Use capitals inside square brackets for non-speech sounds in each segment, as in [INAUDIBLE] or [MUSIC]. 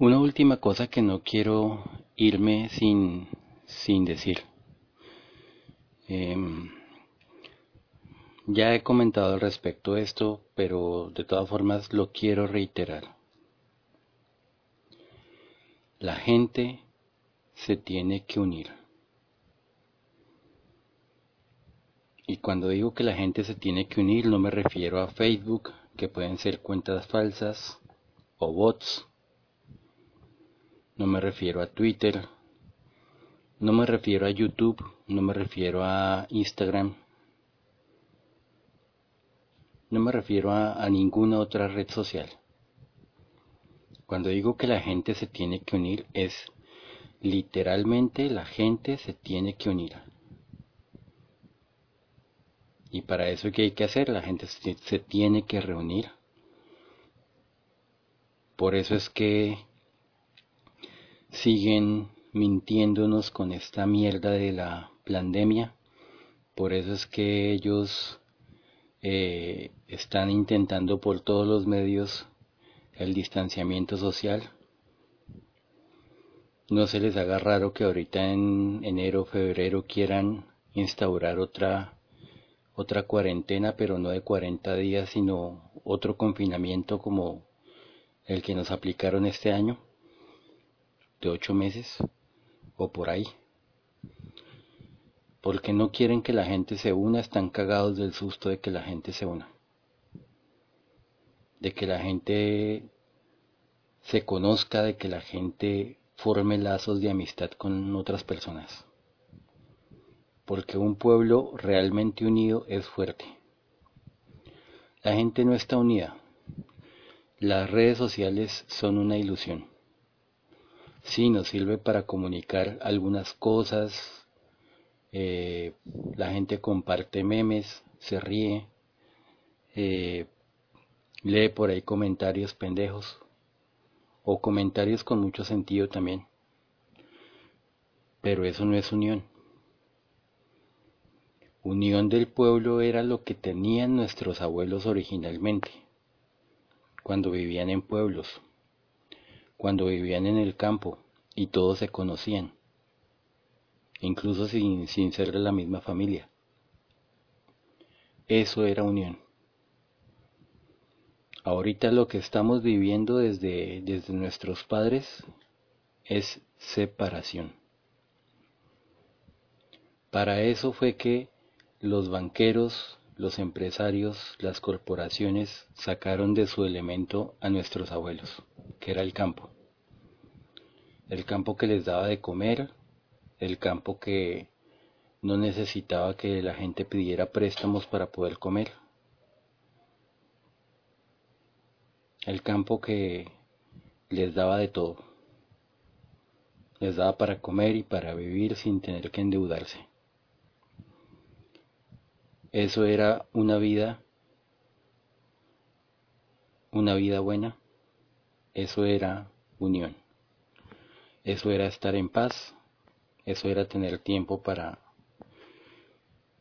Una última cosa que no quiero irme sin, sin decir. Em, ya he comentado al respecto esto, pero de todas formas lo quiero reiterar. La gente se tiene que unir. Y cuando digo que la gente se tiene que unir, no me refiero a Facebook, que pueden ser cuentas falsas o bots no me refiero a Twitter, no me refiero a YouTube, no me refiero a Instagram, no me refiero a, ninguna otra red social. Cuando digo que la gente se tiene que unir es literalmente la gente se tiene que unir. Y para eso ¿qué hay que hacer? La gente se tiene que reunir. Por eso es que siguen mintiéndonos con esta mierda de la pandemia. Por eso es que ellos eh, están intentando por todos los medios el distanciamiento social. No se les haga raro que ahorita en enero, febrero quieran instaurar otra otra cuarentena, pero no de 40 días, sino otro confinamiento como el que nos aplicaron este año de ocho meses o por ahí. Porque no quieren que la gente se una, están cagados del susto de que la gente se una. De que la gente se conozca, de que la gente forme lazos de amistad con otras personas. Porque un pueblo realmente unido es fuerte. La gente no está unida. Las redes sociales son una ilusión sí nos sirve para comunicar algunas cosas, eh, la gente comparte memes, se ríe, eh, lee por ahí comentarios pendejos o comentarios con mucho sentido también. Pero eso no es unión. Unión del pueblo era lo que tenían nuestros abuelos originalmente, cuando vivían en pueblos cuando vivían en el campo y todos se conocían, incluso sin, sin ser de la misma familia. Eso era unión. Ahorita lo que estamos viviendo desde, desde nuestros padres es separación. Para eso fue que los banqueros, los empresarios, las corporaciones sacaron de su elemento a nuestros abuelos que era el campo. El campo que les daba de comer, el campo que no necesitaba que la gente pidiera préstamos para poder comer. El campo que les daba de todo. Les daba para comer y para vivir sin tener que endeudarse. Eso era una vida, una vida buena. Eso era unión. Eso era estar en paz. Eso era tener tiempo para,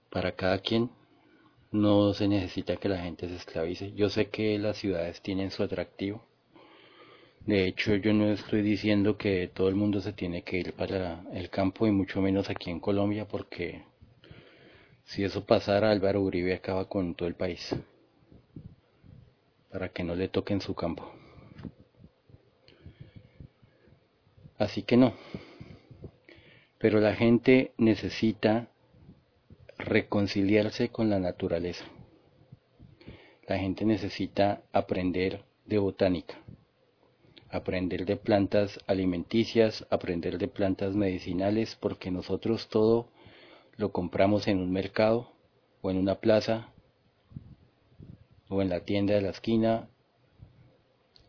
para cada quien. No se necesita que la gente se esclavice. Yo sé que las ciudades tienen su atractivo. De hecho, yo no estoy diciendo que todo el mundo se tiene que ir para el campo y mucho menos aquí en Colombia porque si eso pasara, Álvaro Uribe acaba con todo el país para que no le toquen su campo. Así que no. Pero la gente necesita reconciliarse con la naturaleza. La gente necesita aprender de botánica, aprender de plantas alimenticias, aprender de plantas medicinales, porque nosotros todo lo compramos en un mercado o en una plaza o en la tienda de la esquina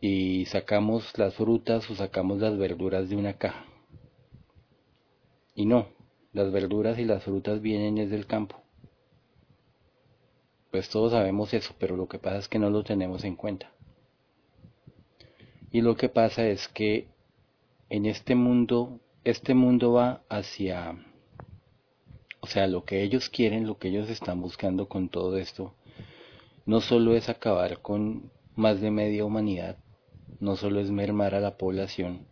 y sacamos las frutas o sacamos las verduras de una caja. Y no, las verduras y las frutas vienen desde el campo. Pues todos sabemos eso, pero lo que pasa es que no lo tenemos en cuenta. Y lo que pasa es que en este mundo, este mundo va hacia, o sea, lo que ellos quieren, lo que ellos están buscando con todo esto, no solo es acabar con más de media humanidad, no solo es mermar a la población.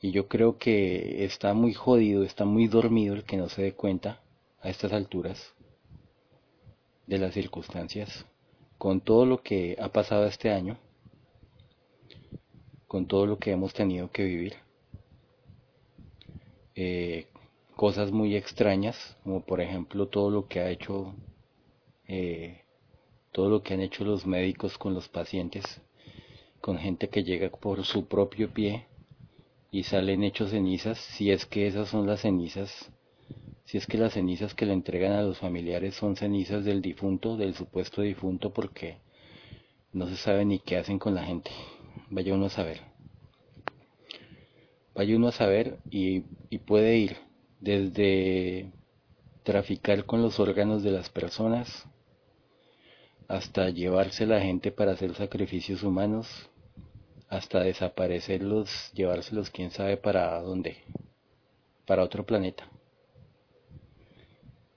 Y yo creo que está muy jodido, está muy dormido el que no se dé cuenta a estas alturas de las circunstancias, con todo lo que ha pasado este año, con todo lo que hemos tenido que vivir. Eh, cosas muy extrañas, como por ejemplo todo lo que ha hecho, eh, todo lo que han hecho los médicos con los pacientes, con gente que llega por su propio pie y salen hechos cenizas, si es que esas son las cenizas, si es que las cenizas que le entregan a los familiares son cenizas del difunto, del supuesto difunto, porque no se sabe ni qué hacen con la gente. Vaya uno a saber. Vaya uno a saber y, y puede ir desde traficar con los órganos de las personas hasta llevarse la gente para hacer sacrificios humanos, hasta desaparecerlos, llevárselos quién sabe para dónde, para otro planeta.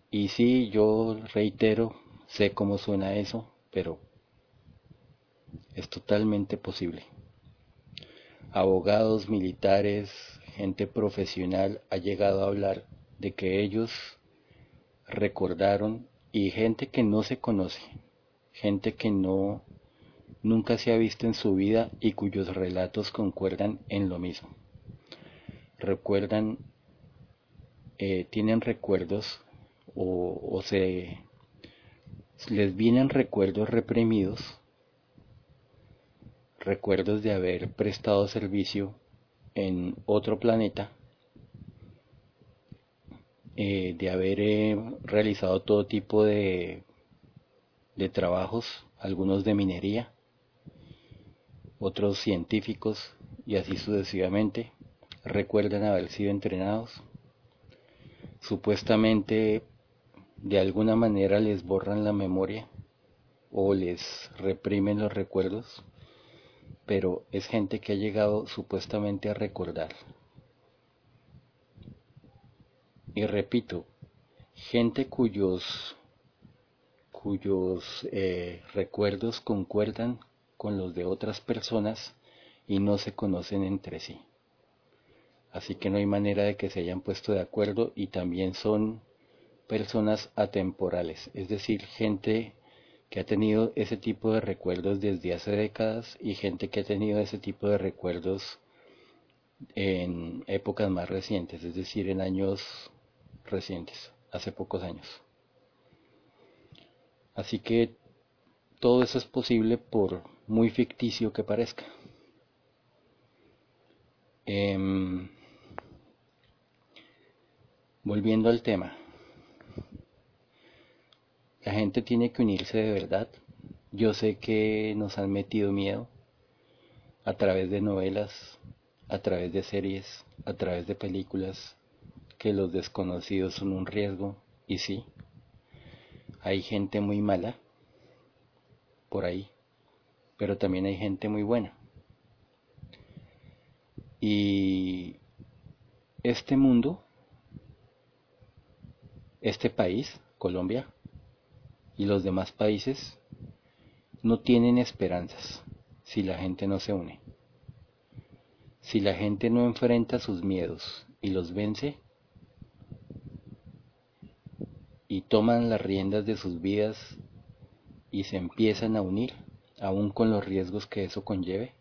Y sí, yo reitero, sé cómo suena eso, pero es totalmente posible. Abogados, militares, gente profesional ha llegado a hablar de que ellos recordaron y gente que no se conoce, gente que no nunca se ha visto en su vida y cuyos relatos concuerdan en lo mismo. Recuerdan, eh, tienen recuerdos o, o se les vienen recuerdos reprimidos, recuerdos de haber prestado servicio en otro planeta, eh, de haber eh, realizado todo tipo de, de trabajos, algunos de minería, otros científicos y así sucesivamente, recuerdan haber sido entrenados. Supuestamente de alguna manera les borran la memoria o les reprimen los recuerdos, pero es gente que ha llegado supuestamente a recordar. Y repito, gente cuyos cuyos eh, recuerdos concuerdan con los de otras personas y no se conocen entre sí. Así que no hay manera de que se hayan puesto de acuerdo y también son personas atemporales, es decir, gente que ha tenido ese tipo de recuerdos desde hace décadas y gente que ha tenido ese tipo de recuerdos en épocas más recientes, es decir, en años recientes, hace pocos años. Así que todo eso es posible por muy ficticio que parezca. Em, volviendo al tema, la gente tiene que unirse de verdad. Yo sé que nos han metido miedo a través de novelas, a través de series, a través de películas, que los desconocidos son un riesgo, y sí, hay gente muy mala por ahí pero también hay gente muy buena. Y este mundo, este país, Colombia, y los demás países, no tienen esperanzas si la gente no se une. Si la gente no enfrenta sus miedos y los vence, y toman las riendas de sus vidas y se empiezan a unir, aún con los riesgos que eso conlleve,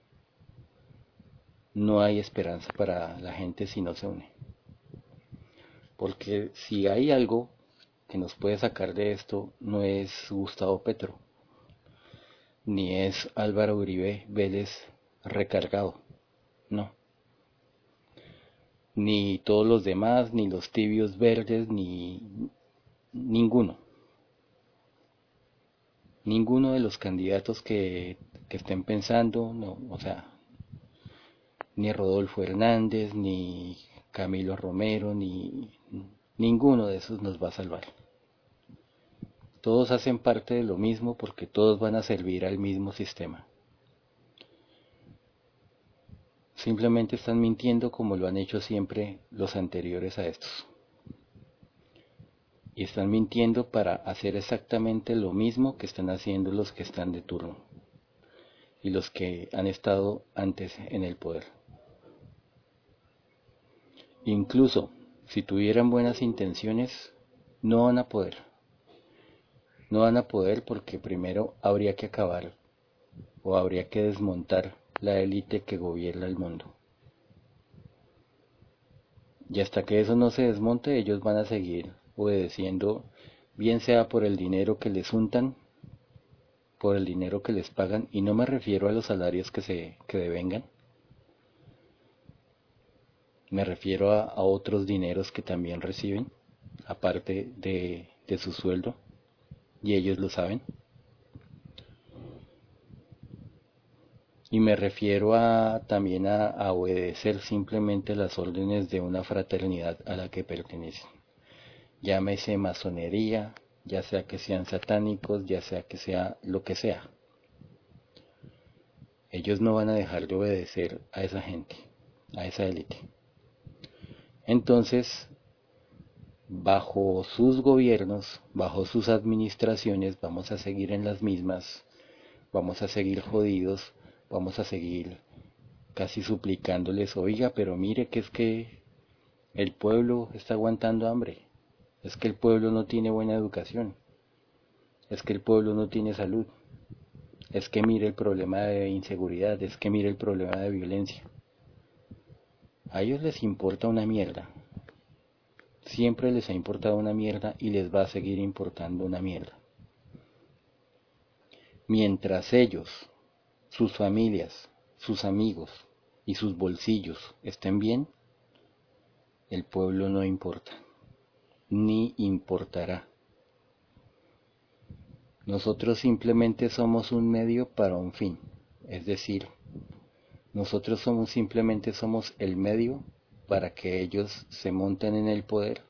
no hay esperanza para la gente si no se une. Porque si hay algo que nos puede sacar de esto, no es Gustavo Petro, ni es Álvaro Uribe Vélez recargado, no. Ni todos los demás, ni los tibios verdes, ni ninguno ninguno de los candidatos que, estén pensando, no, o sea, ni Rodolfo Hernández, ni Camilo Romero, ni ninguno de esos nos va a salvar. Todos hacen parte de lo mismo porque todos van a servir al mismo sistema. Simplemente están mintiendo como lo han hecho siempre los anteriores a estos y están mintiendo para hacer exactamente lo mismo que están haciendo los que están de turno. y los que han estado antes en el poder. Incluso si tuvieran buenas intenciones, no van a poder. No van a poder porque primero habría que acabar o habría que desmontar la élite que gobierna el mundo. Y hasta que eso no se desmonte, ellos van a seguir obedeciendo, bien sea por el dinero que les untan, por el dinero que les pagan, y no me refiero a los salarios que se que devengan, me refiero a, a otros dineros que también reciben, aparte de, de su sueldo, y ellos lo saben. Y me refiero a, también a, obedecer simplemente las órdenes de una fraternidad a la que pertenecen. Llámese masonería, ya sea que sean satánicos, ya sea que sea lo que sea. Ellos no van a dejar de obedecer a esa gente, a esa élite. Entonces, bajo sus gobiernos, bajo sus administraciones, vamos a seguir en las mismas, vamos a seguir jodidos, vamos a seguir casi suplicándoles, oiga, pero mire que es que el pueblo está aguantando hambre, es que el pueblo no tiene buena educación, es que el pueblo no tiene salud, es que mire el problema de inseguridad, es que mire el problema de violencia. A ellos les importa una mierda. Siempre les ha importado una mierda y les va a seguir importando una mierda. Mientras ellos sus familias, sus amigos y sus bolsillos estén bien, el pueblo no importa, ni importará. Nosotros simplemente somos un medio para un fin, es decir, nosotros somos simplemente somos el medio para que ellos se monten en el poder,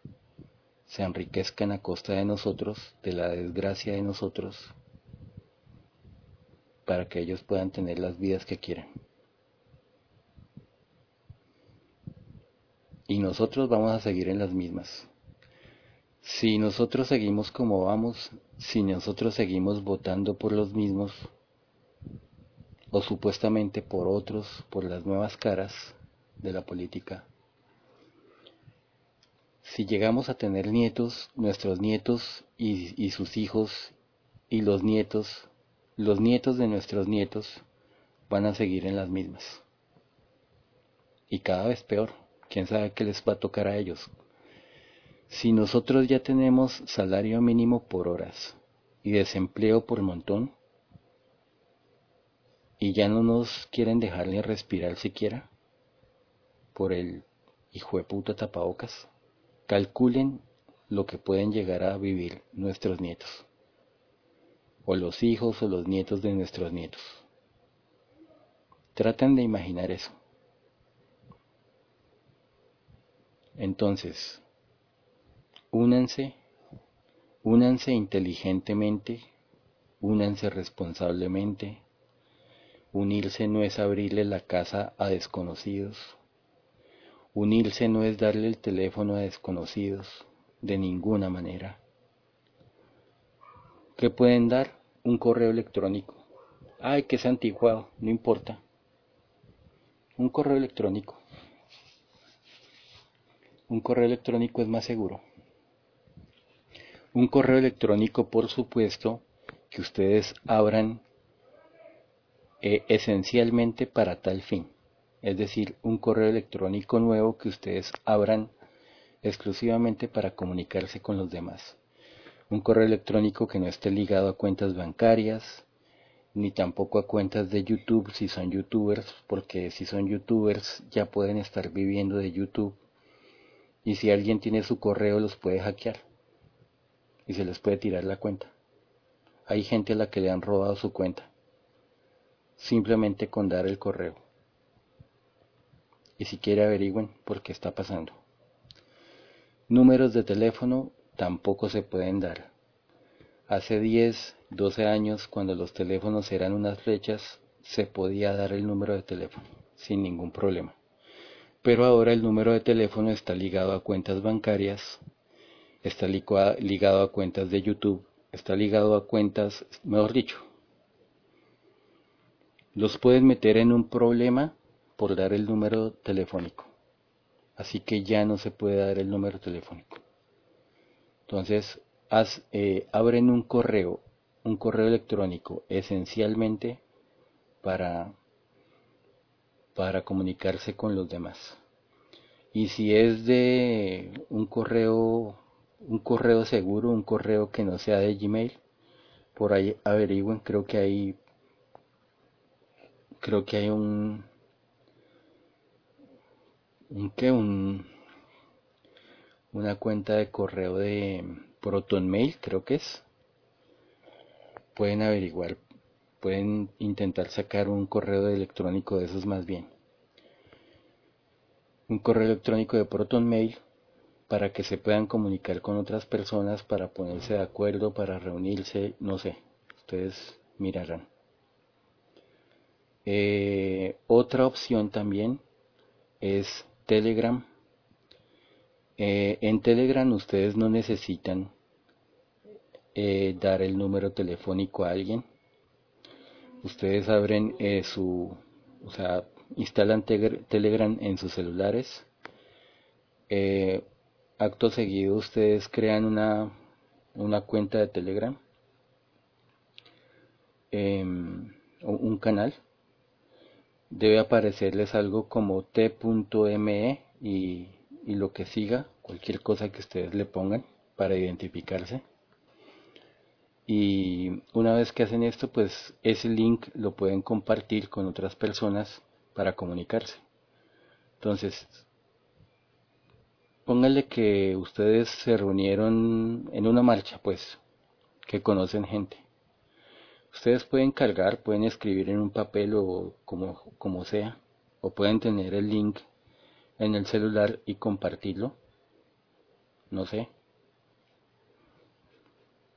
se enriquezcan a costa de nosotros, de la desgracia de nosotros, para que ellos puedan tener las vidas que quieren. Y nosotros vamos a seguir en las mismas. Si nosotros seguimos como vamos, si nosotros seguimos votando por los mismos, o supuestamente por otros, por las nuevas caras de la política, si llegamos a tener nietos, nuestros nietos y, sus hijos y los nietos los nietos de nuestros nietos van a seguir en las mismas. Y cada vez peor. ¿Quién sabe qué les va a tocar a ellos? Si nosotros ya tenemos salario mínimo por horas y desempleo por montón, y ya no nos quieren dejarle respirar siquiera por el hijo de puta tapabocas, calculen lo que pueden llegar a vivir nuestros nietos o los hijos o los nietos de nuestros nietos. Traten de imaginar eso. Entonces, únanse, únanse inteligentemente, únanse responsablemente. Unirse no es abrirle la casa a desconocidos. Unirse no es darle el teléfono a desconocidos, de ninguna manera. ¿Qué pueden dar? un correo electrónico. Ay, que es anticuado, no importa. Un correo electrónico. Un correo electrónico es más seguro. Un correo electrónico, por supuesto, que ustedes abran eh, esencialmente para tal fin. Es decir, un correo electrónico nuevo que ustedes abran exclusivamente para comunicarse con los demás un correo electrónico que no esté ligado a cuentas bancarias, ni tampoco a cuentas de YouTube si son youtubers, porque si son youtubers ya pueden estar viviendo de YouTube. Y si alguien tiene su correo los puede hackear y se les puede tirar la cuenta. Hay gente a la que le han robado su cuenta, simplemente con dar el correo. Y si quiere averigüen por qué está pasando. Números de teléfono tampoco se pueden dar. Hace 10, 12 años, cuando los teléfonos eran unas flechas, se podía dar el número de teléfono sin ningún problema. Pero ahora el número de teléfono está ligado a cuentas bancarias, está ligado a cuentas de YouTube, está ligado a cuentas, mejor dicho, los pueden meter en un problema por dar el número telefónico. Así que ya no se puede dar el número telefónico. Entonces, eh, abren un correo, un correo electrónico esencialmente para, para comunicarse con los demás. Y si es de un correo, un correo seguro, un correo que no sea de Gmail, por ahí averigüen, creo que hay creo que hay un un que un una cuenta de correo de ProtonMail, creo que es. Pueden averiguar, pueden intentar sacar un correo electrónico de esos más bien. Un correo electrónico de ProtonMail para que se puedan comunicar con otras personas, para ponerse de acuerdo, para reunirse, no sé, ustedes mirarán. Eh, otra opción también es Telegram. Eh, en Telegram ustedes no necesitan eh, dar el número telefónico a alguien. Ustedes abren su, o sea, instalan Telegram en sus celulares. acto seguido ustedes crean una, una cuenta de Telegram, em, un canal debe aparecerles algo como t.me y, y lo que siga, cualquier cosa que ustedes le pongan para identificarse. Y una vez que hacen esto, pues ese link lo pueden compartir con otras personas para comunicarse. Entonces, pónganle que ustedes se reunieron en una marcha, pues, que conocen gente. Ustedes pueden cargar, pueden escribir en un papel o como, como sea, o pueden tener el link en el celular y compartirlo, no sé,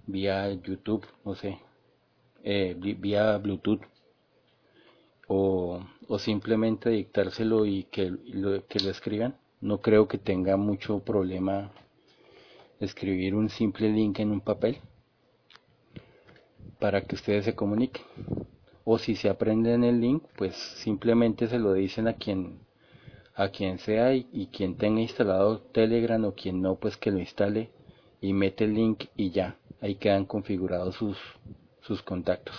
vía YouTube, no sé, eh, vía Bluetooth, o, o, simplemente dictárselo y que lo, que lo escriban. No creo que tenga mucho problema escribir un simple link en un papel para que ustedes se comuniquen. O si se aprenden el link, pues simplemente se lo dicen a quien a quien sea y, quien tenga instalado Telegram o quien no, pues que lo instale y mete el link y ya, ahí quedan configurados sus, sus contactos,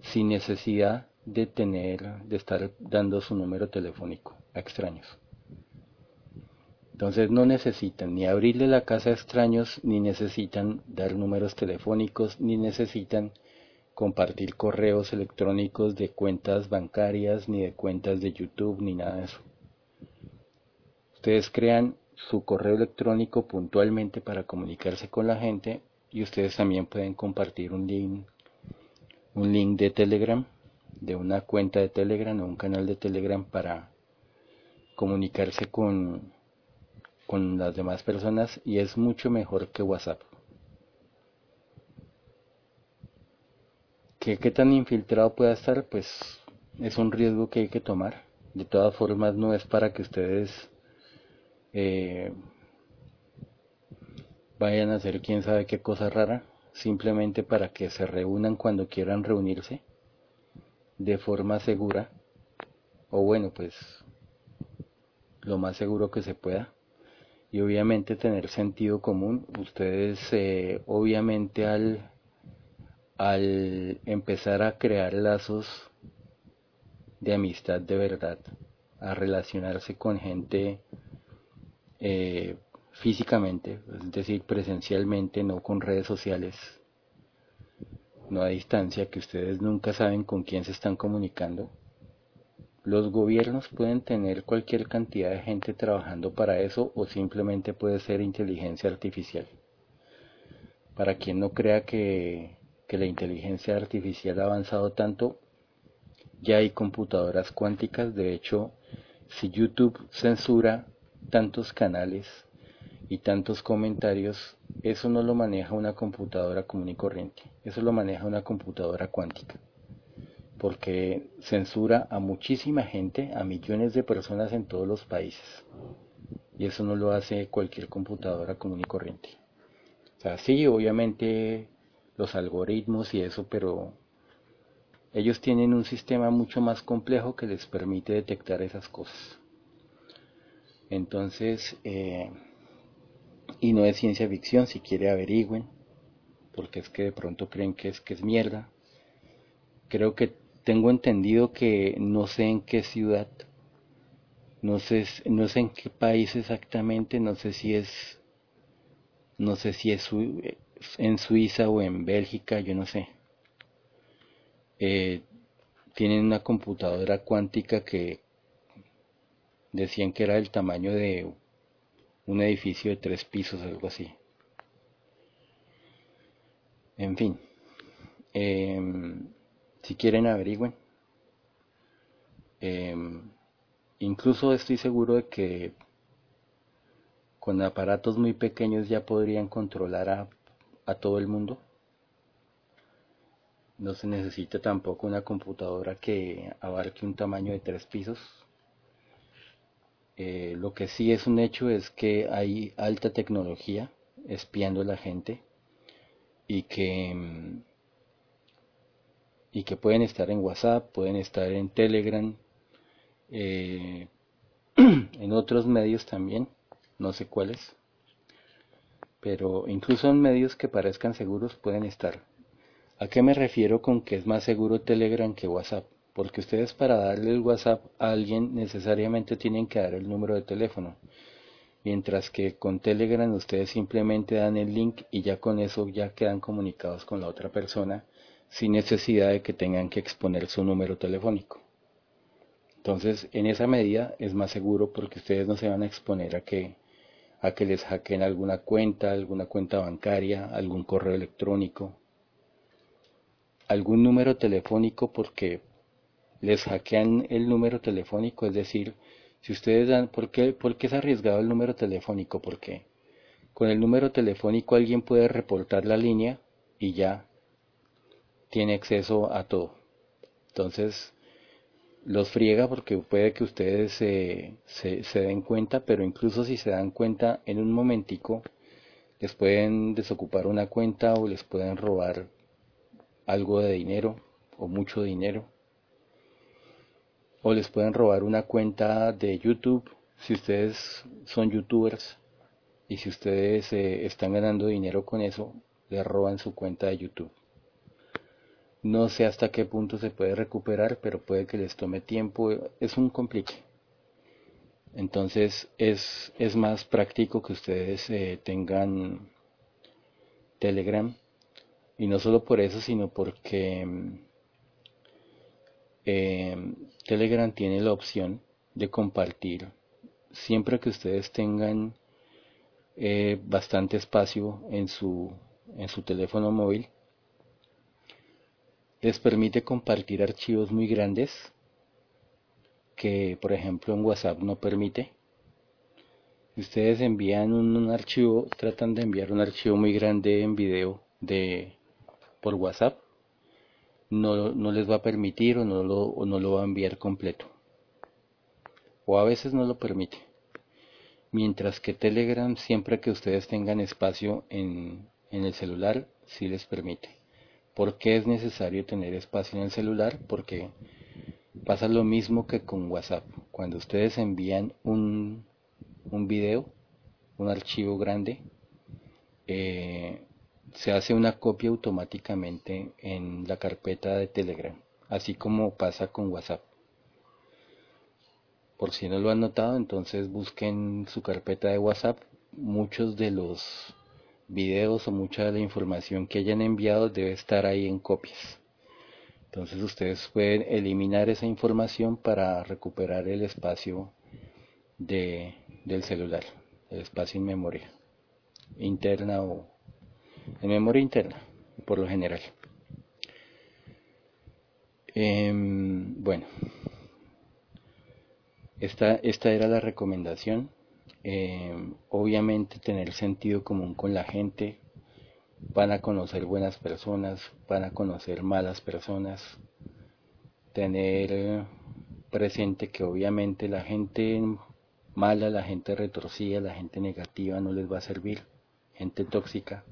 sin necesidad de tener, de estar dando su número telefónico a extraños. Entonces no necesitan ni abrirle la casa a extraños, ni necesitan dar números telefónicos, ni necesitan compartir correos electrónicos de cuentas bancarias, ni de cuentas de YouTube, ni nada de eso. Ustedes crean su correo electrónico puntualmente para comunicarse con la gente y ustedes también pueden compartir un link, un link de Telegram, de una cuenta de Telegram o un canal de Telegram para comunicarse con con las demás personas y es mucho mejor que WhatsApp. ¿Qué, qué tan infiltrado pueda estar? Pues es un riesgo que hay que tomar. De todas formas no es para que ustedes eh, vayan a hacer quién sabe qué cosa rara, simplemente para que se reúnan cuando quieran reunirse de forma segura o bueno pues lo más seguro que se pueda y obviamente tener sentido común. Ustedes eh, obviamente al, al empezar a crear lazos de amistad de verdad, a relacionarse con gente eh, físicamente, es decir, presencialmente, no con redes sociales, no a distancia, que ustedes nunca saben con quién se están comunicando los gobiernos pueden tener cualquier cantidad de gente trabajando para eso o simplemente puede ser inteligencia artificial. Para quien no crea que, la inteligencia artificial ha avanzado tanto, ya hay computadoras cuánticas. De hecho, si YouTube censura tantos canales y tantos comentarios, eso no lo maneja una computadora común y corriente, eso lo maneja una computadora cuántica porque censura a muchísima gente, a millones de personas en todos los países. Y eso no lo hace cualquier computadora común y corriente. O sea, sí, obviamente los algoritmos y eso, pero ellos tienen un sistema mucho más complejo que les permite detectar esas cosas. Entonces, eh, y no es ciencia ficción, si quiere averigüen, porque es que de pronto creen que es que es mierda. Creo que tengo entendido que no sé en qué ciudad, no sé, no sé en qué país exactamente, no sé si es, no sé si es en Suiza o en Bélgica, yo no sé. Eh, tienen una computadora cuántica que decían que era del tamaño de un edificio de tres pisos, algo así. En fin, em, si quieren averigüen. Em, incluso estoy seguro de que con aparatos muy pequeños ya podrían controlar a, todo el mundo. No se necesita tampoco una computadora que abarque un tamaño de tres pisos. Eh, lo que sí es un hecho es que hay alta tecnología espiando a la gente y que mm, y que pueden estar en WhatsApp, pueden estar en Telegram, eh, [CLEARS THROAT] en otros medios también, no sé cuáles, pero incluso en medios que parezcan seguros pueden estar. ¿A qué me refiero con que es más seguro Telegram que WhatsApp? Porque ustedes para darle el WhatsApp a alguien necesariamente tienen que dar el número de teléfono. Mientras que con Telegram ustedes simplemente dan el link y ya con eso ya quedan comunicados con la otra persona sin necesidad de que tengan que exponer su número telefónico. Entonces, en esa medida es más seguro porque ustedes no se van a exponer a que a que les hackeen alguna cuenta, alguna cuenta bancaria, algún correo electrónico, algún número telefónico porque les hackean el número telefónico, es decir, si ustedes dan, ¿por qué, ¿por qué es arriesgado el número telefónico? Porque con el número telefónico alguien puede reportar la línea y ya tiene acceso a todo. Entonces, los friega porque puede que ustedes se, se, den cuenta, pero incluso si se dan cuenta en un momentico, les pueden desocupar una cuenta o les pueden robar algo de dinero o mucho dinero. O les pueden robar una cuenta de YouTube si ustedes son youtubers y si ustedes eh, están ganando dinero con eso, les roban su cuenta de YouTube. No sé hasta qué punto se puede recuperar, pero puede que les tome tiempo. Es un complique. Entonces es, es más práctico que ustedes eh, tengan Telegram. Y no solo por eso, sino porque eh, Telegram tiene la opción de compartir siempre que ustedes tengan eh, bastante espacio en su, en su teléfono móvil les permite compartir archivos muy grandes que por ejemplo en WhatsApp no permite. Si ustedes envían un, archivo, tratan de enviar un archivo muy grande en video de por WhatsApp, no, no les va a permitir o no, lo, no lo va a enviar completo. O a veces no lo permite. Mientras que Telegram, siempre que ustedes tengan espacio en, en el celular, sí les permite. ¿Por qué es necesario tener espacio en el celular? Porque pasa lo mismo que con WhatsApp. Cuando ustedes envían un, un video, un archivo grande, eh, se hace una copia automáticamente en la carpeta de Telegram, así como pasa con WhatsApp. Por si no lo han notado, entonces busquen su carpeta de WhatsApp. Muchos de los videos o mucha de la información que hayan enviado debe estar ahí en copias. Entonces ustedes pueden eliminar esa información para recuperar el espacio de, del celular, el espacio en memoria interna o en memoria interna, por lo general. Em, bueno, esta, esta era la recomendación eh, obviamente tener sentido común con la gente, van a conocer buenas personas, van a conocer malas personas, tener presente que obviamente la gente mala, la gente retorcida, la gente negativa no les va a servir, gente tóxica.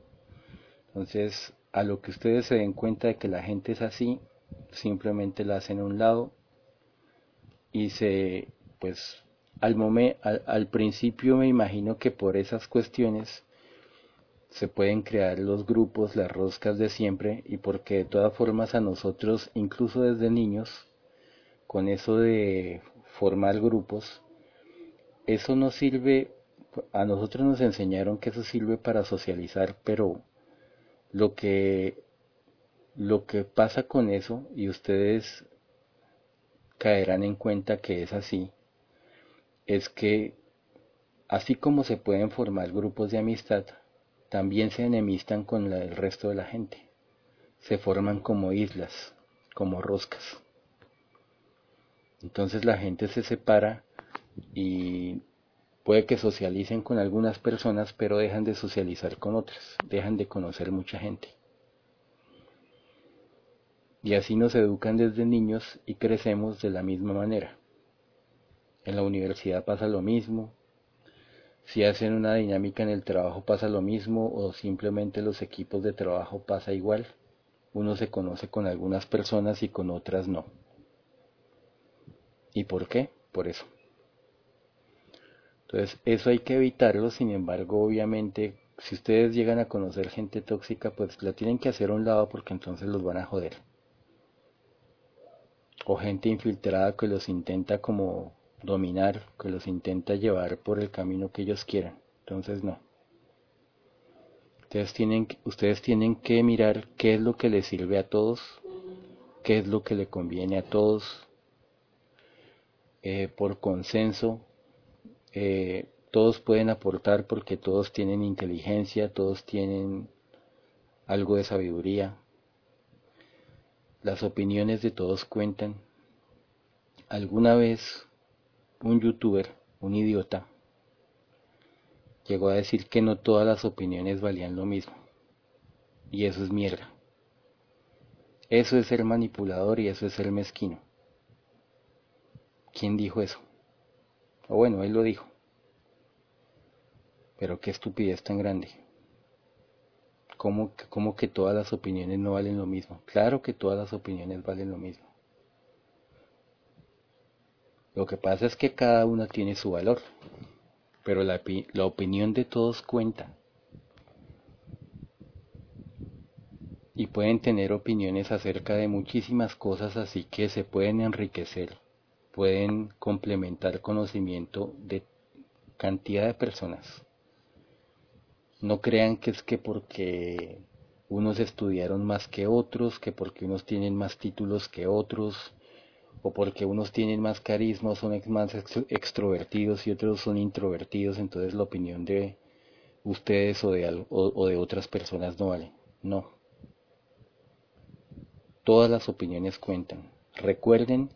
Entonces, a lo que ustedes se den cuenta de que la gente es así, simplemente la hacen a un lado y se, pues, al, al, al principio me imagino que por esas cuestiones se pueden crear los grupos, las roscas de siempre y porque de todas formas a nosotros, incluso desde niños, con eso de formar grupos, eso nos sirve, a nosotros nos enseñaron que eso sirve para socializar, pero lo que, lo que pasa con eso, y ustedes caerán en cuenta que es así, es que así como se pueden formar grupos de amistad, también se enemistan con el resto de la gente. Se forman como islas, como roscas. Entonces la gente se separa y puede que socialicen con algunas personas, pero dejan de socializar con otras, dejan de conocer mucha gente. Y así nos educan desde niños y crecemos de la misma manera. En la universidad pasa lo mismo, si hacen una dinámica en el trabajo pasa lo mismo o simplemente los equipos de trabajo pasa igual. Uno se conoce con algunas personas y con otras no. ¿Y por qué? Por eso. Entonces, eso hay que evitarlo, sin embargo, obviamente, si ustedes llegan a conocer gente tóxica, pues la tienen que hacer a un lado porque entonces los van a joder. O gente infiltrada que los intenta como dominar, que los intenta llevar por el camino que ellos quieran. Entonces, no. Ustedes tienen, ustedes tienen que mirar qué es lo que les sirve a todos, qué es lo que le conviene a todos, eh, por consenso, eh, todos pueden aportar porque todos tienen inteligencia, todos tienen algo de sabiduría, las opiniones de todos cuentan. Alguna vez un youtuber, un idiota, llegó a decir que no todas las opiniones valían lo mismo. Y eso es mierda. Eso es ser manipulador y eso es ser mezquino. ¿Quién dijo eso? O bueno, él lo dijo. Pero qué estupidez tan grande. ¿Cómo, ¿Cómo, que todas las opiniones no valen lo mismo? Claro que todas las opiniones valen lo mismo. Lo que pasa es que cada una tiene su valor, pero la, la opinión de todos cuenta. Y pueden tener opiniones acerca de muchísimas cosas, así que se pueden enriquecer pueden complementar conocimiento de cantidad de personas. No crean que es que porque unos estudiaron más que otros, que porque unos tienen más títulos que otros, o porque unos tienen más carisma, son más extrovertidos y otros son introvertidos, entonces la opinión de ustedes o de, o de otras personas no vale. No. Todas las opiniones cuentan. Recuerden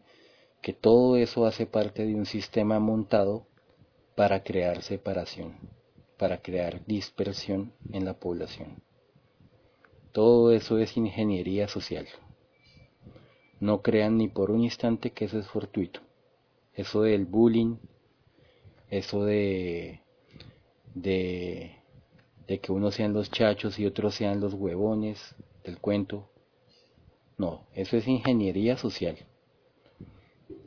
que todo eso hace parte de un sistema montado para crear separación, para crear dispersión en la población. Todo eso es ingeniería social. No crean ni por un instante que eso es fortuito. Eso del bullying, eso de, de, de que unos sean los chachos y otros sean los huevones del cuento. No, eso es ingeniería social.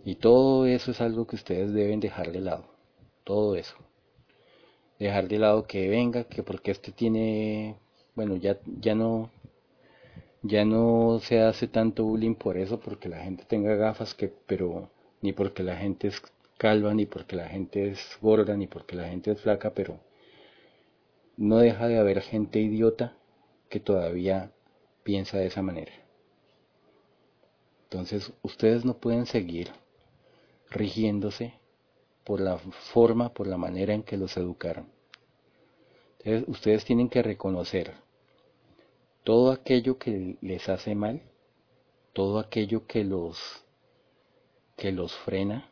Y todo eso es algo que ustedes deben dejar de lado. Todo eso. Dejar de lado que venga, que porque este tiene, bueno, ya, ya no, ya no se hace tanto bullying por eso, porque la gente tenga gafas, que, pero ni porque la gente es calva, ni porque la gente es gorda, ni porque la gente es flaca, pero no deja de haber gente idiota que todavía piensa de esa manera. Entonces, ustedes no pueden seguir rigiéndose por la forma, por la manera en que los educaron. Entonces, ustedes tienen que reconocer todo aquello que les hace mal, todo aquello que los que los frena,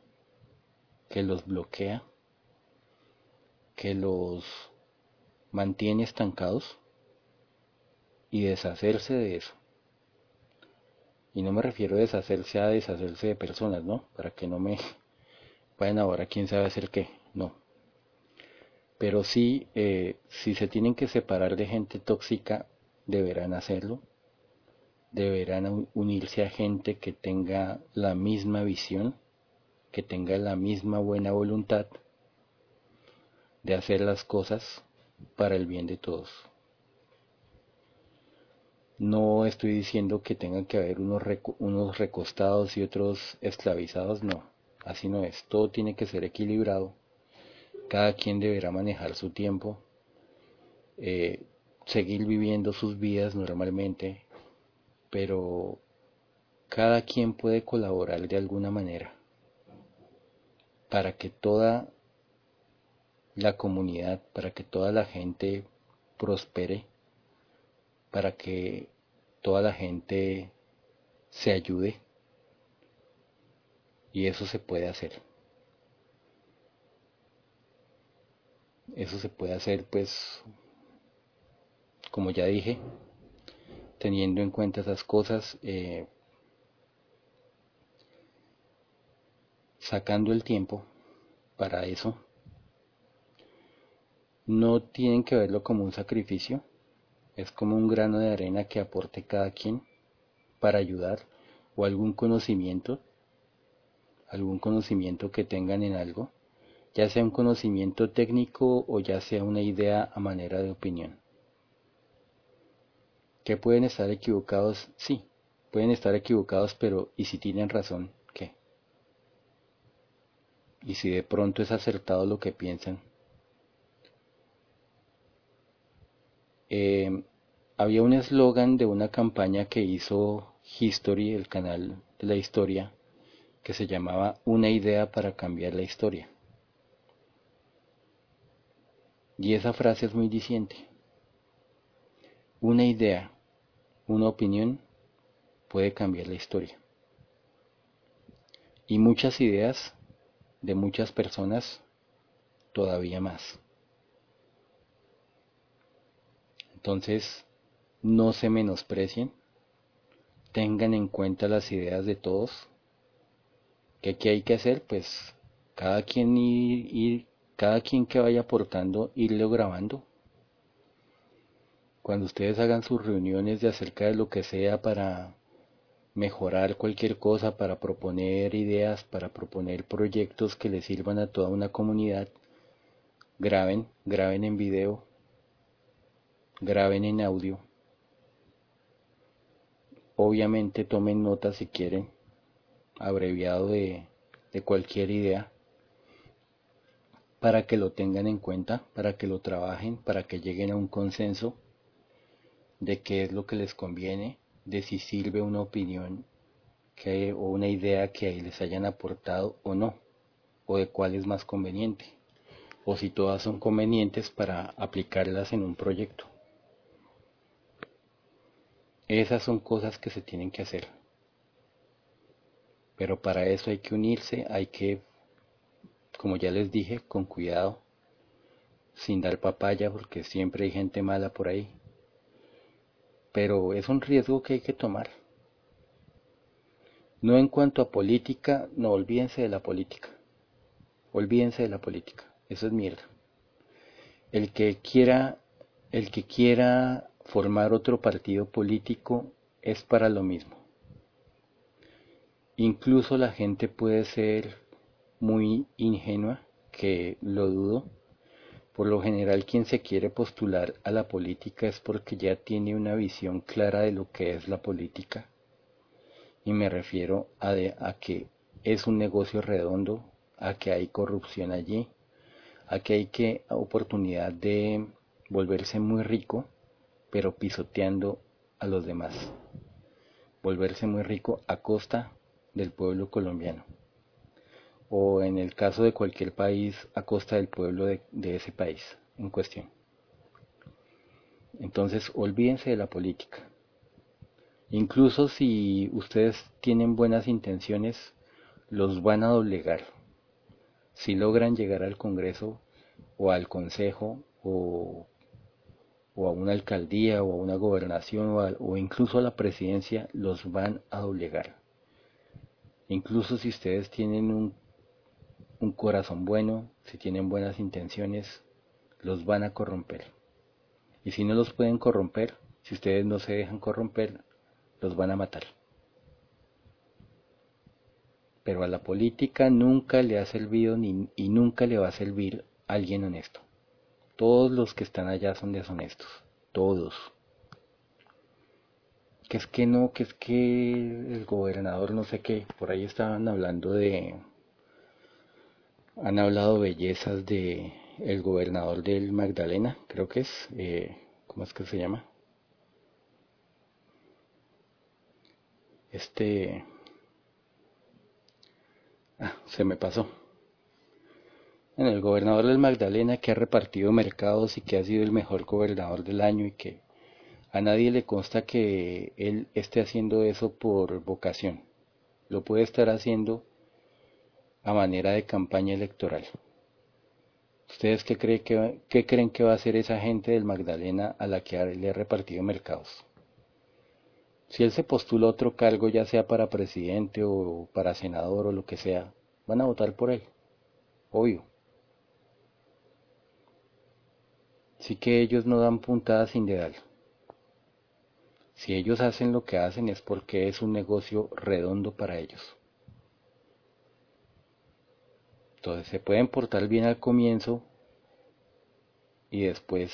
que los bloquea, que los mantiene estancados y deshacerse de eso. Y no me refiero a deshacerse a deshacerse de personas, ¿no? Para que no me [LAUGHS] vayan ahora quién sabe hacer qué, no. Pero sí, eh, si se tienen que separar de gente tóxica, deberán hacerlo. deberán unirse a gente que tenga la misma visión, que tenga la misma buena voluntad de hacer las cosas para el bien de todos. No estoy diciendo que tengan que haber unos, unos recostados y otros esclavizados, no, así no es. Todo tiene que ser equilibrado. Cada quien deberá manejar su tiempo, eh, seguir viviendo sus vidas normalmente, pero cada quien puede colaborar de alguna manera para que toda la comunidad, para que toda la gente prospere, para que toda la gente se ayude. Y eso se puede hacer. Eso se puede hacer pues, como ya dije, teniendo en cuenta esas cosas, eh, sacando el tiempo para eso no tienen que verlo como un sacrificio, es como un grano de arena que aporte cada quien para ayudar o algún conocimiento, algún conocimiento que tengan en algo, ya sea un conocimiento técnico o ya sea una idea a manera de opinión. ¿Que pueden estar equivocados? Sí, pueden estar equivocados, pero ¿y si tienen razón? ¿Qué? ¿Y si de pronto es acertado lo que piensan? Eh, había un eslogan de una campaña que hizo History, el canal de la historia, que se llamaba Una idea para cambiar la historia. Y esa frase es muy diciente. Una idea, una opinión puede cambiar la historia. Y muchas ideas de muchas personas todavía más. Entonces, no se menosprecien, tengan en cuenta las ideas de todos. ¿Qué, hay que hacer? Pues cada quien ir, cada quien que vaya aportando, irlo grabando. Cuando ustedes hagan sus reuniones de acerca de lo que sea para mejorar cualquier cosa, para proponer ideas, para proponer proyectos que les sirvan a toda una comunidad, graben, graben en video, graben en audio. Obviamente tomen notas si quieren, abreviado de cualquier idea, para que lo tengan en cuenta, para que lo trabajen, para que lleguen a un consenso de qué es lo que les conviene, de si sirve una opinión que, o una idea que les hayan aportado o no, o de cuál es más conveniente, o si todas son convenientes para aplicarlas en un proyecto. Esas son cosas que se tienen que hacer. Pero para eso hay que unirse, hay que, como ya les dije, con cuidado, sin dar papaya, porque siempre hay gente mala por ahí. Pero es un riesgo que hay que tomar. No en cuanto a política, no olvídense de la política. Olvídense de la política. Eso es mierda. El que quiera, el que quiera formar otro partido político es para lo mismo. Incluso la gente puede ser muy ingenua, que lo dudo. Por lo general quien se quiere postular a la política es porque ya tiene una visión clara de lo que es la política. Y me refiero a, a que es un negocio redondo, a que hay corrupción allí, a que hay que oportunidad de volverse muy rico pero pisoteando a los demás. Volverse muy rico a costa del pueblo colombiano. O en el caso de cualquier país, a costa del pueblo de, ese país en cuestión. Entonces, olvídense de la política. Incluso si ustedes tienen buenas intenciones, los van a doblegar. Si logran llegar al Congreso o al Consejo o o a una alcaldía o a una gobernación o, incluso a la presidencia los van a doblegar. Incluso si ustedes tienen un, un corazón bueno, si tienen buenas intenciones, los van a corromper. Y si no los pueden corromper, si ustedes no se dejan corromper, los van a matar. Pero a la política nunca le ha servido ni, y nunca le va a servir alguien honesto. Todos los que están allá son deshonestos. Todos. Que es que no, que es que el gobernador no sé qué. Por ahí estaban hablando de... Han hablado bellezas de el gobernador del Magdalena, creo que es. Eh, ¿Cómo es que se llama? Este... Ah, se me pasó. En el gobernador del Magdalena que ha repartido mercados y que ha sido el mejor gobernador del año y que a nadie le consta que él esté haciendo eso por vocación. Lo puede estar haciendo a manera de campaña electoral. ¿Ustedes qué, que, creen que va a hacer esa gente del Magdalena a la que le ha repartido mercados? Si él se postula otro cargo, ya sea para presidente o para senador o lo que sea, van a votar por él. Obvio. Sí que ellos no dan puntadas sin dedal. Si ellos hacen lo que hacen es porque es un negocio redondo para ellos. Entonces se pueden portar bien al comienzo y después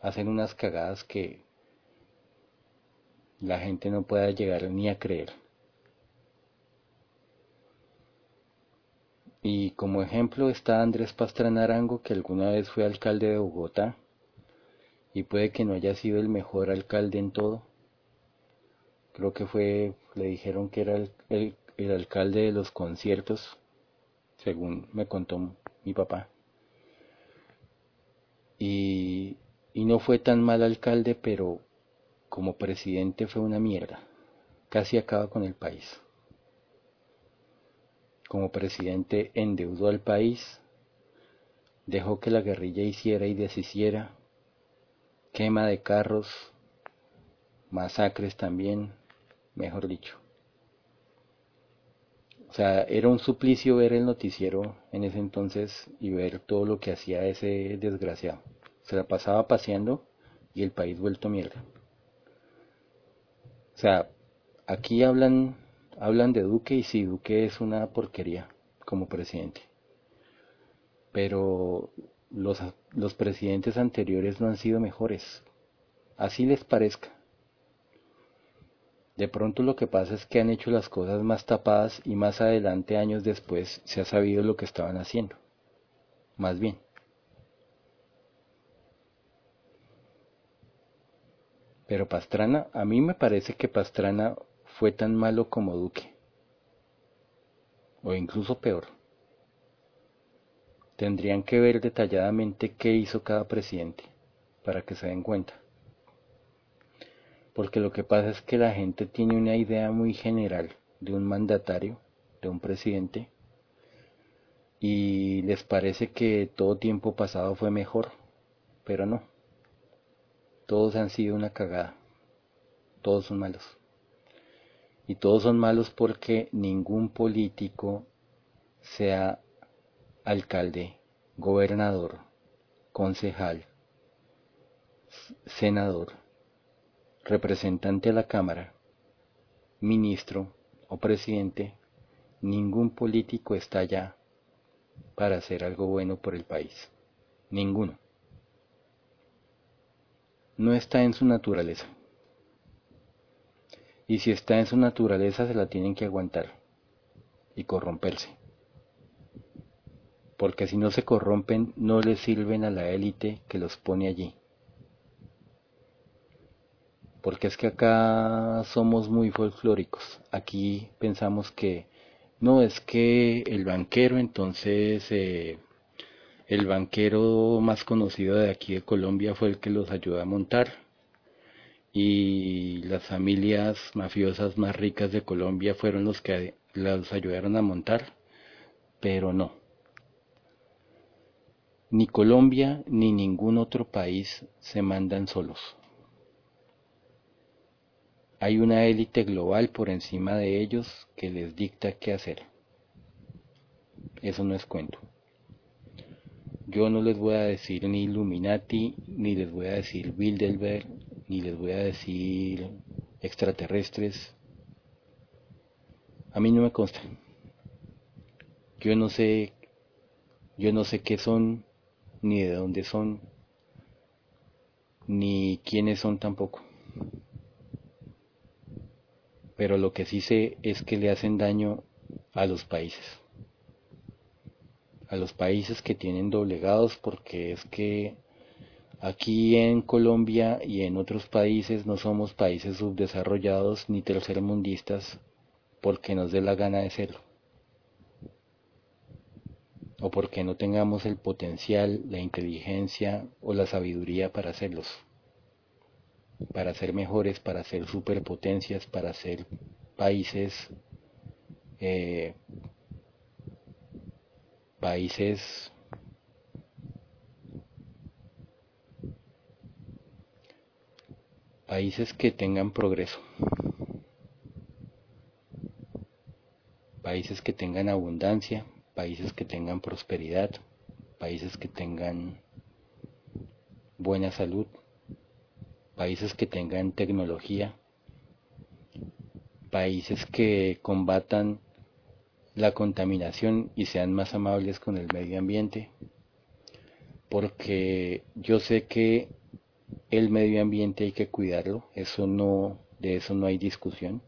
hacen unas cagadas que la gente no pueda llegar ni a creer. Y como ejemplo está Andrés Pastrana Arango, que alguna vez fue alcalde de Bogotá, y puede que no haya sido el mejor alcalde en todo. Creo que fue, le dijeron que era el, el alcalde de los conciertos, según me contó mi papá. Y, no fue tan mal alcalde, pero como presidente fue una mierda. Casi acaba con el país. Como presidente endeudó al país, dejó que la guerrilla hiciera y deshiciera, quema de carros, masacres también, mejor dicho. O sea, era un suplicio ver el noticiero en ese entonces y ver todo lo que hacía ese desgraciado. Se la pasaba paseando y el país vuelto mierda. O sea, aquí hablan, hablan de Duque y sí, Duque es una porquería como presidente. Pero los, los presidentes anteriores no han sido mejores. Así les parezca. De pronto lo que pasa es que han hecho las cosas más tapadas y más adelante, años después, se ha sabido lo que estaban haciendo. Más bien. Pero Pastrana, a mí me parece que Pastrana fue tan malo como Duque. O incluso peor. Tendrían que ver detalladamente qué hizo cada presidente para que se den cuenta porque lo que pasa es que la gente tiene una idea muy general de un mandatario, de un presidente, y les parece que todo tiempo pasado fue mejor, pero no. Todos han sido una cagada, todos son malos. Y todos son malos porque ningún político, sea alcalde, gobernador, concejal, senador, representante a la Cámara, ministro o presidente, ningún político está allá para hacer algo bueno por el país. Ninguno. No está en su naturaleza. Y si está en su naturaleza se la tienen que aguantar y corromperse. Porque si no se corrompen no le sirven a la élite que los pone allí porque es que acá somos muy folclóricos. Aquí pensamos que no es que el banquero, entonces eh, el banquero más conocido de aquí de Colombia fue el que los ayudó a montar y las familias mafiosas más ricas de Colombia fueron los que los ayudaron a montar, pero no. Ni Colombia ni ningún otro país se mandan solos hay una élite global por encima de ellos que les dicta qué hacer. Eso no es cuento. Yo no les voy a decir ni Illuminati, ni les voy a decir Bilderberg, ni les voy a decir extraterrestres. A mí no me consta. Yo no sé, yo no sé qué son, ni de dónde son, ni quiénes son tampoco. Pero lo que sí sé es que le hacen daño a los países. A los países que tienen doblegados porque es que aquí en Colombia y en otros países no somos países subdesarrollados ni tercermundistas porque nos dé la gana de serlo o porque no tengamos el potencial, la inteligencia o la sabiduría para hacerlos, para ser mejores, para ser superpotencias, para ser países, eh, países países que tengan progreso, países que tengan abundancia, países que tengan prosperidad, países que tengan buena salud, países que tengan tecnología, países que combatan la contaminación y sean más amables con el medio ambiente, porque yo sé que el medio ambiente hay que cuidarlo, eso no, de eso no hay discusión.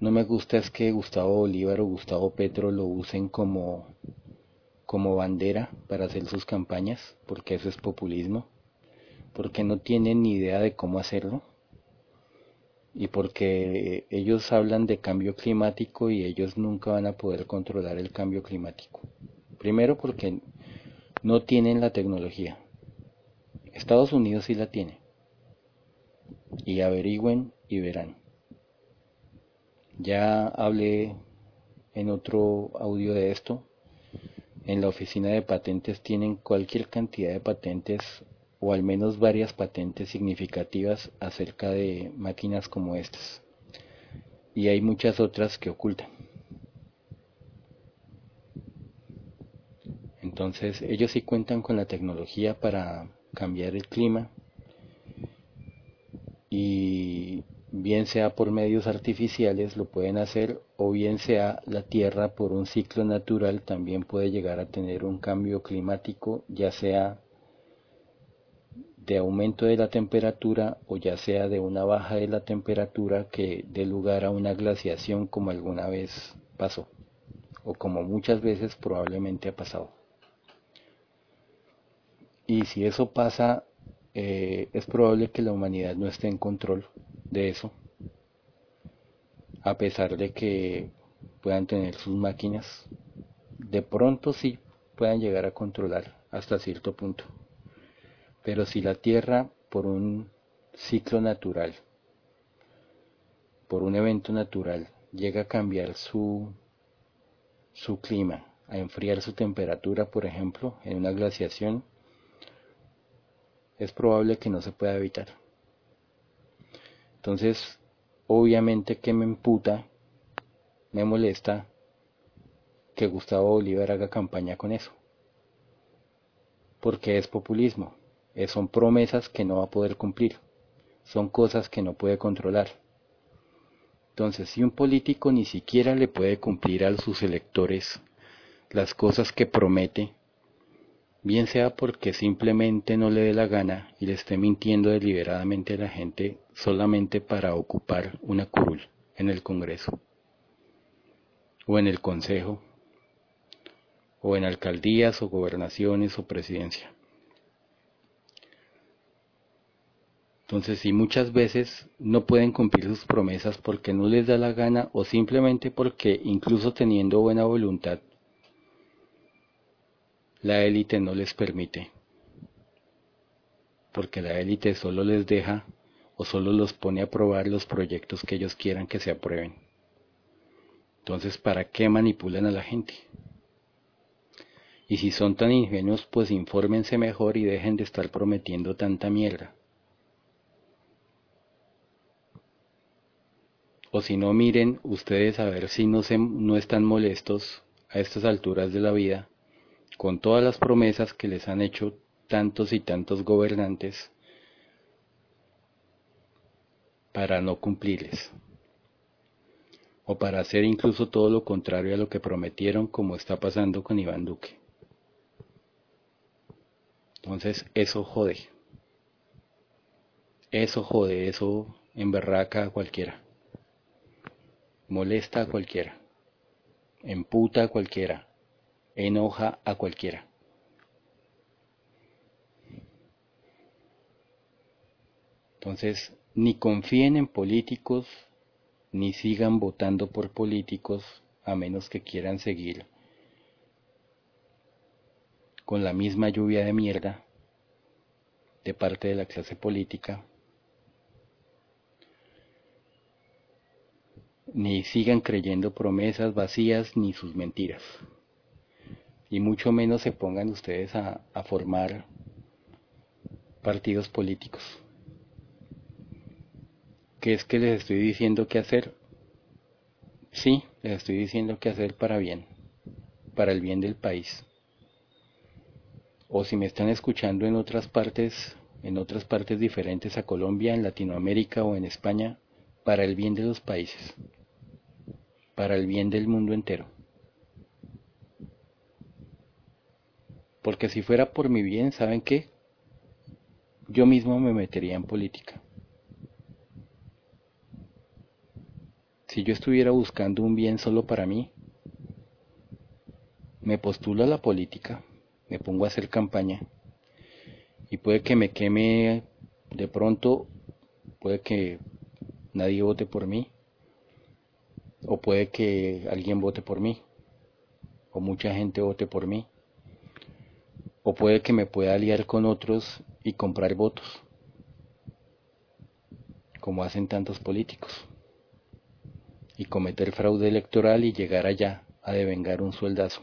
No me gusta es que Gustavo Bolívar o Gustavo Petro lo usen como, como bandera para hacer sus campañas, porque eso es populismo, porque no tienen ni idea de cómo hacerlo y porque ellos hablan de cambio climático y ellos nunca van a poder controlar el cambio climático. Primero porque no tienen la tecnología. Estados Unidos sí la tiene. Y averigüen y verán. Ya hablé en otro audio de esto. En la oficina de patentes tienen cualquier cantidad de patentes o al menos varias patentes significativas acerca de máquinas como estas. Y hay muchas otras que ocultan. Entonces ellos sí cuentan con la tecnología para cambiar el clima y bien sea por medios artificiales lo pueden hacer o bien sea la Tierra por un ciclo natural también puede llegar a tener un cambio climático ya sea de aumento de la temperatura o ya sea de una baja de la temperatura que dé lugar a una glaciación como alguna vez pasó o como muchas veces probablemente ha pasado. Y si eso pasa, eh, es probable que la humanidad no esté en control de eso, a pesar de que puedan tener sus máquinas, de pronto sí puedan llegar a controlar hasta cierto punto. Pero si la Tierra, por un ciclo natural, por un evento natural, llega a cambiar su, su clima, a enfriar su temperatura, por ejemplo, en una glaciación, es probable que no se pueda evitar. Entonces, obviamente que me imputa, me molesta que Gustavo Bolívar haga campaña con eso. Porque es populismo, son promesas que no va a poder cumplir, son cosas que no puede controlar. Entonces, si un político ni siquiera le puede cumplir a sus electores las cosas que promete, bien sea porque simplemente no le dé la gana y le esté mintiendo deliberadamente a la gente solamente para ocupar una curul en el Congreso, o en el Consejo, o en alcaldías o gobernaciones o presidencia. Entonces, si muchas veces no pueden cumplir sus promesas porque no les da la gana o simplemente porque incluso teniendo buena voluntad la élite no les permite, porque la élite solo les deja o solo los pone a probar los proyectos que ellos quieran que se aprueben. Entonces, ¿para qué manipulan a la gente? Y si son tan ingenuos, pues infórmense mejor y dejen de estar prometiendo tanta mierda. O si no, miren ustedes a ver si no, se, no están molestos a estas alturas de la vida con todas las promesas que les han hecho tantos y tantos gobernantes, para no cumplirles o para hacer incluso todo lo contrario a lo que prometieron como está pasando con Iván Duque. Entonces eso jode. Eso jode, eso emberraca a cualquiera. Molesta a cualquiera. Emputa a cualquiera. Enoja a cualquiera. Entonces, ni confíen en políticos, ni sigan votando por políticos a menos que quieran seguir con la misma lluvia de mierda de parte de la clase política, ni sigan creyendo promesas vacías ni sus mentiras, y mucho menos se pongan ustedes a, formar partidos políticos. ¿Qué es que les estoy diciendo qué hacer? Sí, les estoy diciendo qué hacer para bien, para el bien del país o si me están escuchando en otras partes, en otras partes diferentes a Colombia, en Latinoamérica o en España, para el bien de los países, para el bien del mundo entero. Porque si fuera por mi bien, ¿saben qué? Yo mismo me metería en política. Si yo estuviera buscando un bien solo para mí, me postulo a la política me pongo a hacer campaña y puede que me queme de pronto, puede que nadie vote por mí o puede que alguien vote por mí o mucha gente vote por mí o puede que me pueda aliar con otros y comprar votos como hacen tantos políticos y cometer fraude electoral y llegar allá a devengar un sueldazo.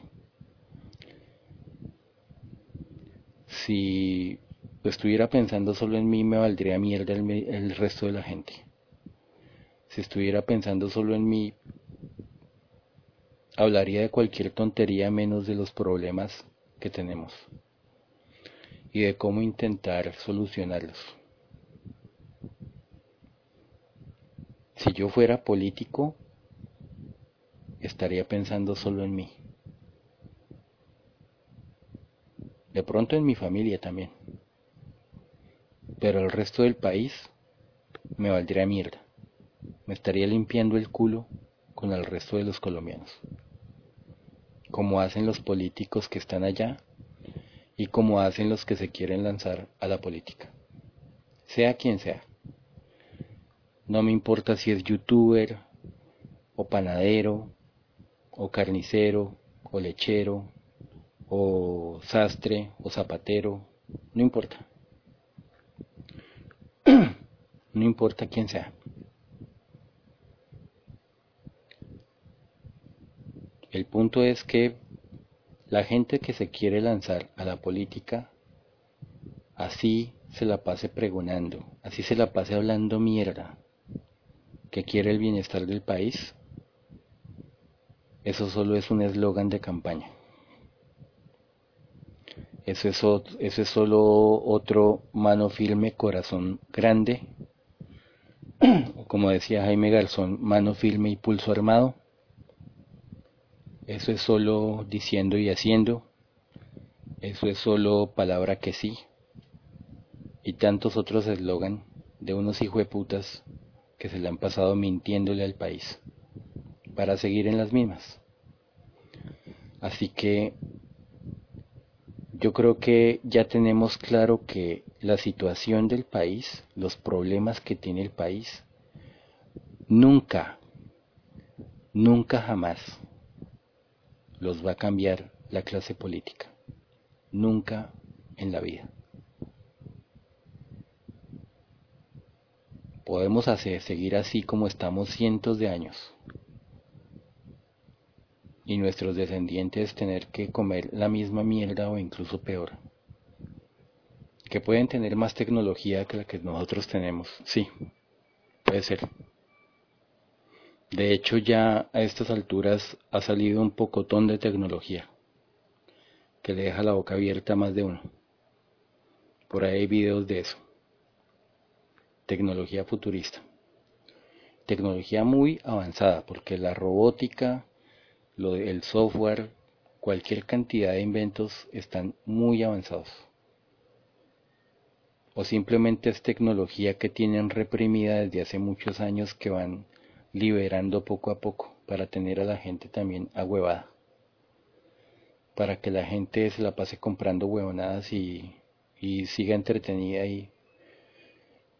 si estuviera pensando solo en mí me valdría mierda el, resto de la gente. Si estuviera pensando solo en mí, hablaría de cualquier tontería menos de los problemas que tenemos y de cómo intentar solucionarlos. Si yo fuera político, estaría pensando solo en mí. de pronto en mi familia también. Pero el resto del país me valdría mierda. Me estaría limpiando el culo con el resto de los colombianos. Como hacen los políticos que están allá y como hacen los que se quieren lanzar a la política. Sea quien sea. No me importa si es youtuber o panadero o carnicero o lechero o sastre o zapatero, no importa. [CLEARS THROAT] no importa quién sea. El punto es que la gente que se quiere lanzar a la política, así se la pase pregonando, así se la pase hablando mierda, que quiere el bienestar del país, eso solo es un eslogan de campaña. Eso es, es solo otro mano firme, corazón grande. [CLEARS THROAT] Como decía Jaime Garzón, mano firme y pulso armado. Eso es solo diciendo y haciendo. Eso es solo palabra que sí. Y tantos otros eslogan de unos putas que se le han pasado mintiéndole al país para seguir en las mismas. Así que yo creo que ya tenemos claro que la situación del país, los problemas que tiene el país, nunca, nunca jamás los va a cambiar la clase política. Nunca en la vida. Podemos hacer, seguir así como estamos cientos de años y nuestros descendientes tener que comer la misma mierda o incluso peor. Que pueden tener más tecnología que la que nosotros tenemos, sí, puede ser. De hecho ya a estas alturas ha salido un pocotón de tecnología que le deja la boca abierta a más de uno. Por ahí hay videos de eso. Tecnología futurista. tecnología muy avanzada, porque la robótica, el software, cualquier cantidad de inventos están muy avanzados. O simplemente es tecnología que tienen reprimida desde hace muchos años que van liberando poco a poco para tener a la gente también ahuevada. Para que la gente se la pase comprando huevonadas y, y siga entretenida y,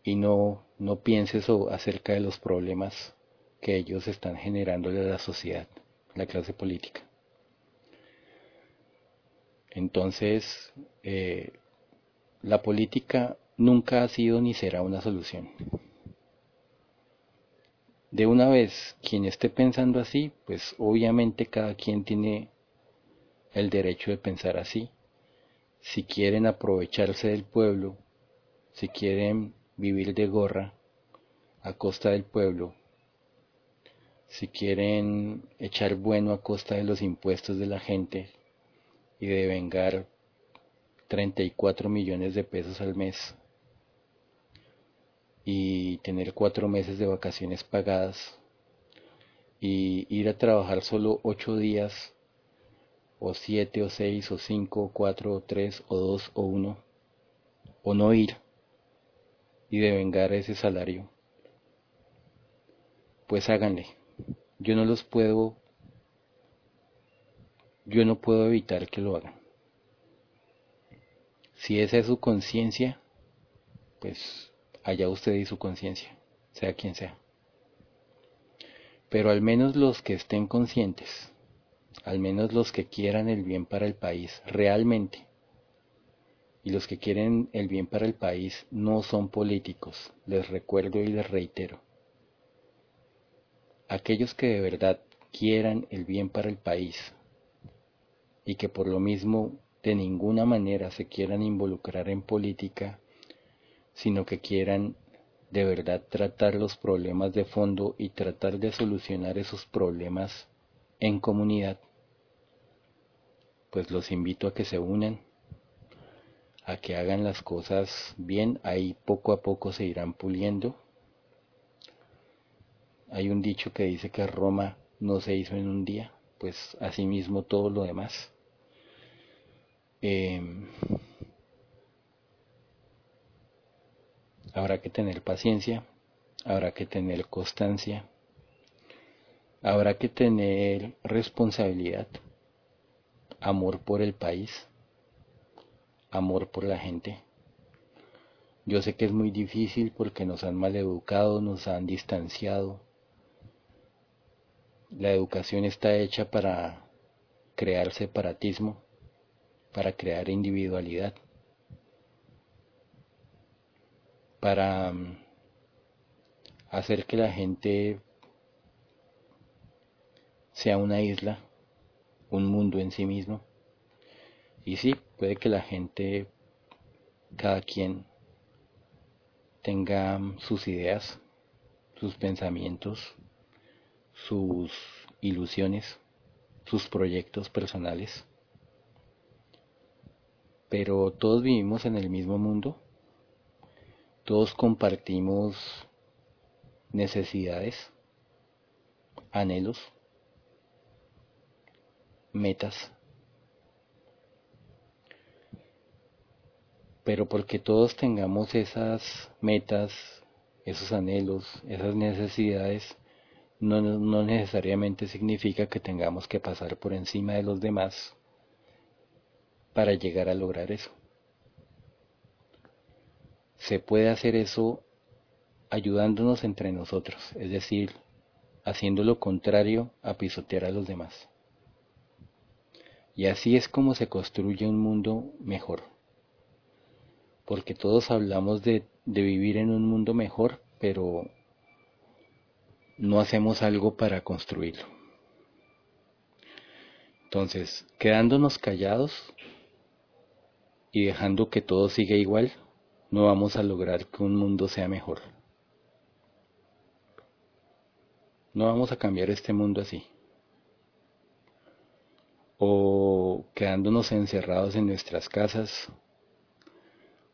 y no, no piense acerca de los problemas que ellos están generándole a la sociedad, la clase política. Entonces, eh, la política nunca ha sido ni será una solución. De una vez, quien esté pensando así, pues obviamente cada quien tiene el derecho de pensar así. Si quieren aprovecharse del pueblo, si quieren vivir de gorra a costa del pueblo, si quieren echar bueno a costa de los impuestos de la gente y de vengar 34 millones de pesos al mes y tener cuatro meses de vacaciones pagadas y ir a trabajar solo ocho días o siete o seis o cinco o cuatro o tres o dos o uno o no ir y devengar ese salario pues háganle. Yo no los puedo yo no puedo evitar que lo hagan. Si esa es su conciencia pues allá usted y su conciencia, sea quien sea. Pero al menos los que estén conscientes, al menos los que quieran el bien para el país realmente, y los que quieren el bien para el país no son políticos, les recuerdo y les reitero. Aquellos que de verdad quieran el bien para el país y que por lo mismo de ninguna manera se quieran involucrar en política, sino que quieran de verdad tratar los problemas de fondo y tratar de solucionar esos problemas en comunidad, pues los invito a que se unan, a que hagan las cosas bien, ahí poco a poco se irán puliendo. Hay un dicho que dice que Roma no se hizo en un día, pues asimismo todo lo demás. Eh, Habrá que tener paciencia, habrá que tener constancia, habrá que tener responsabilidad, amor por el país, amor por la gente. Yo sé que es muy difícil porque nos han maleducado, nos han distanciado. La educación está hecha para crear separatismo, para crear individualidad. Para mm, hacer que la gente sea una isla, un mundo en sí mismo. Y sí, puede que la gente, cada quien, tenga mm, sus ideas, sus pensamientos, sus ilusiones, sus proyectos personales. Pero todos vivimos en el mismo mundo todos compartimos necesidades, anhelos, metas. Pero porque todos tengamos esas metas, esos anhelos, esas necesidades, no, necesariamente significa que tengamos que pasar por encima de los demás para llegar a lograr eso se puede hacer eso ayudándonos entre nosotros, es decir, haciendo lo contrario a pisotear a los demás. Y así es como se construye un mundo mejor. Porque todos hablamos de, vivir en un mundo mejor, pero no hacemos algo para construirlo. Entonces, quedándonos callados y dejando que todo siga igual, no vamos a lograr que un mundo sea mejor. No vamos a cambiar este mundo así. O quedándonos encerrados en nuestras casas,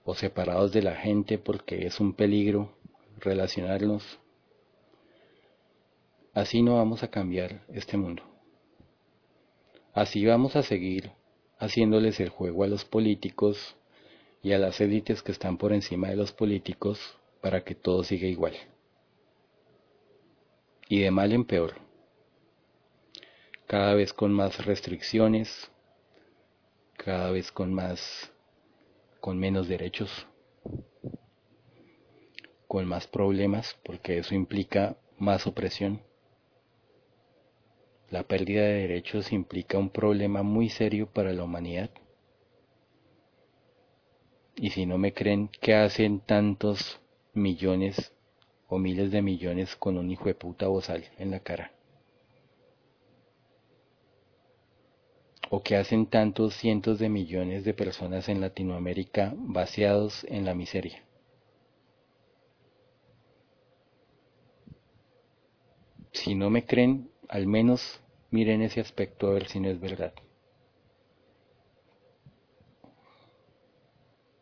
o separados de la gente porque es un peligro relacionarnos, así no vamos a cambiar este mundo. Así vamos a seguir haciéndoles el juego a los políticos y a las élites que están por encima de los políticos para que todo siga igual. Y de mal en peor. Cada vez con más restricciones, cada vez con más con menos derechos, con más problemas, porque eso implica más opresión. La pérdida de derechos implica un problema muy serio para la humanidad. Y si no me creen, ¿qué hacen tantos millones o miles de millones con un hijo de puta bozal en la cara? ¿O qué hacen tantos cientos de millones de personas en Latinoamérica vaciados en la miseria? Si no me creen, al menos miren ese aspecto a ver si no es verdad.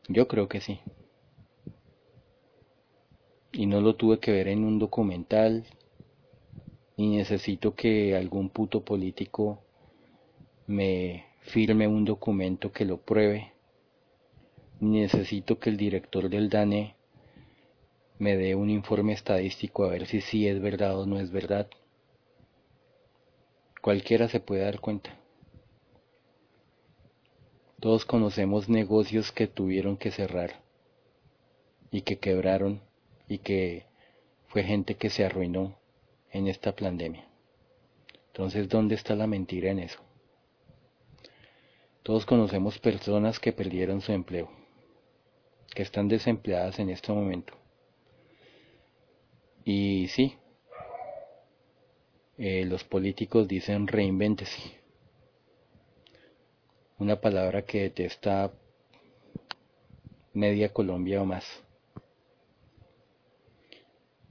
Yo creo que sí. Y no lo tuve que ver en un documental, ni necesito que algún puto político me firme un documento que lo pruebe, ni necesito que el director del DANE me dé un informe estadístico a ver si sí es verdad o no es verdad. Cualquiera se puede dar cuenta. Todos conocemos negocios que tuvieron que cerrar y que quebraron y que fue gente que se arruinó en esta pandemia. Entonces, ¿dónde está la mentira en eso? Todos conocemos personas que perdieron su empleo, que están desempleadas en este momento. Y sí, eh, los políticos dicen reinvéntese. Una palabra que detesta media Colombia o más.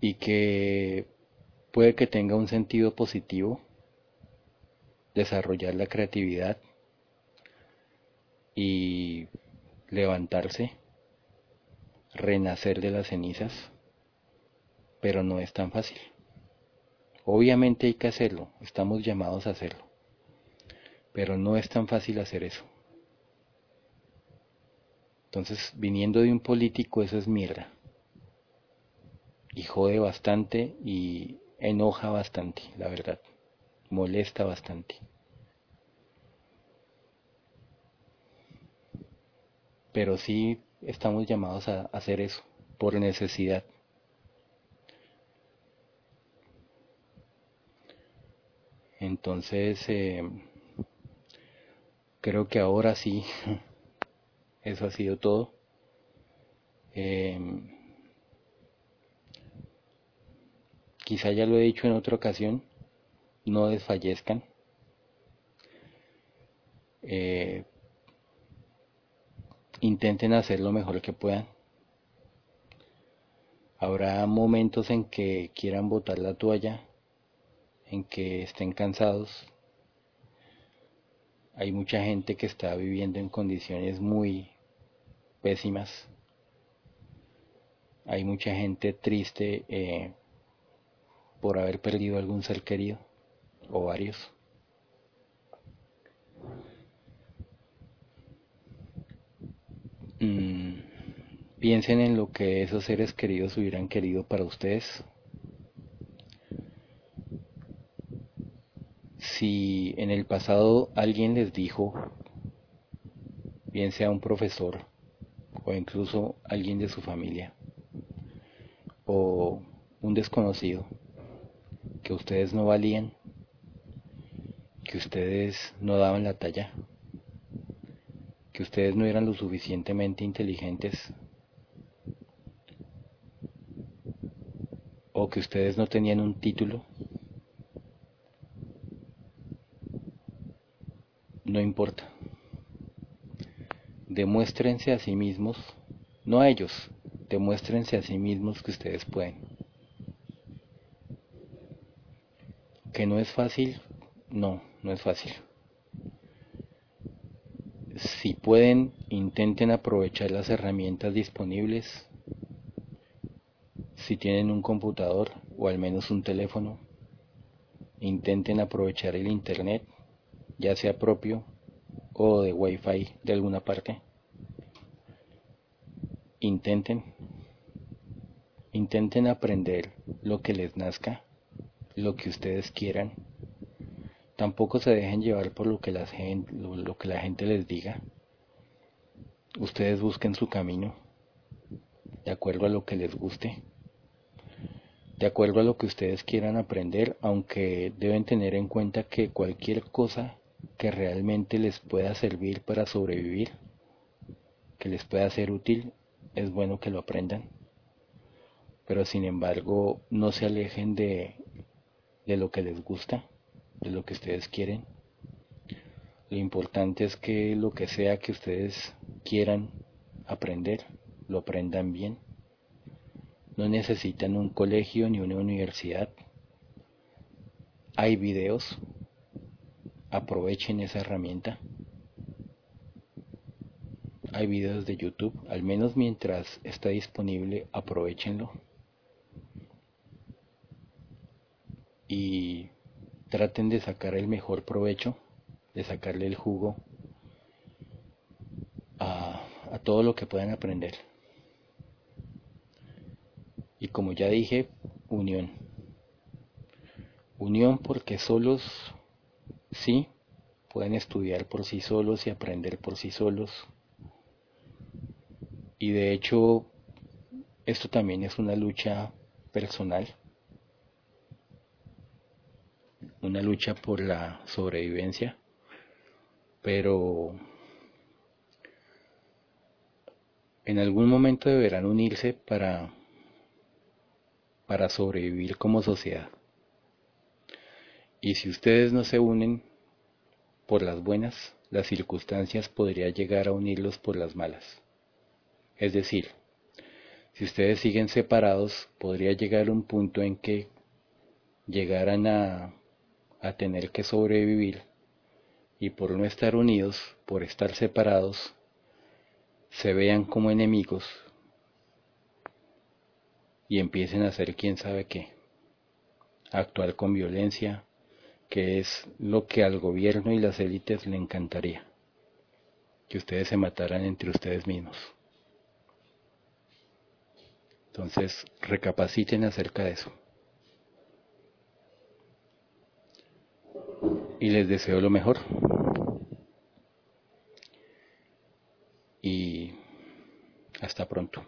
Y que puede que tenga un sentido positivo, desarrollar la creatividad y levantarse, renacer de las cenizas, pero no es tan fácil. Obviamente hay que hacerlo, estamos llamados a hacerlo, pero no es tan fácil hacer eso. Entonces, viniendo de un político, eso es mierda. Y jode bastante y enoja bastante, la verdad. Molesta bastante. Pero sí estamos llamados a hacer eso, por necesidad. Entonces, eh, creo que ahora sí, [LAUGHS] eso ha sido todo. Eh, quizá ya lo he dicho en otra ocasión, no desfallezcan. Eh, intenten hacer lo mejor que puedan. Habrá momentos en que quieran botar la toalla, en que estén cansados. Hay mucha gente que está viviendo en condiciones muy pésimas. Hay mucha gente triste eh, por haber perdido algún ser querido o varios. Mm, piensen en lo que esos seres queridos hubieran querido para ustedes si en el pasado alguien les dijo, bien sea un profesor o incluso alguien de su familia o un desconocido, que ustedes no valían, que ustedes no daban la talla, que ustedes no eran lo suficientemente inteligentes o que ustedes no tenían un título no importa. Demuéstrense a sí mismos, no a ellos, demuéstrense a sí mismos que ustedes pueden. Que no es fácil, no, no es fácil. Si pueden, intenten aprovechar las herramientas disponibles. Si tienen un computador o al menos un teléfono, intenten aprovechar el Internet, ya sea propio o de Wi-Fi de alguna parte. Intenten, intenten aprender lo que les nazca, lo que ustedes quieran. Tampoco se dejen llevar por lo que la gente, lo que la gente les diga. Ustedes busquen su camino de acuerdo a lo que les guste de acuerdo a lo que ustedes quieran aprender, aunque deben tener en cuenta que cualquier cosa que realmente les pueda servir para sobrevivir, que les pueda ser útil, es bueno que lo aprendan. Pero sin embargo, no se alejen de, de lo que les gusta, de lo que ustedes quieren. Lo importante es que lo que sea que ustedes quieran aprender, lo aprendan bien no necesitan un colegio ni una universidad. Hay videos. Aprovechen esa herramienta. Hay videos de YouTube, al menos mientras está disponible, aprovechenlo. Y traten de sacar el mejor provecho, de sacarle el jugo a, a todo lo que puedan aprender. Y como ya dije, unión. Unión porque solos, sí, pueden estudiar por sí solos y aprender por sí solos. Y de hecho, esto también es una lucha personal, una lucha por la sobrevivencia, pero en algún momento deberán unirse para para sobrevivir como sociedad. Y si ustedes no se unen por las buenas, las circunstancias podría llegar a unirlos por las malas. Es decir, si ustedes siguen separados, podría llegar un punto en que llegaran a, a tener que sobrevivir y por no estar unidos, por estar separados, se vean como enemigos y empiecen a hacer quién sabe qué. Actuar con violencia, que es lo que al gobierno y las élites le encantaría, que ustedes se mataran entre ustedes mismos. Entonces, recapaciten acerca de eso. Y les deseo lo mejor. Y hasta pronto.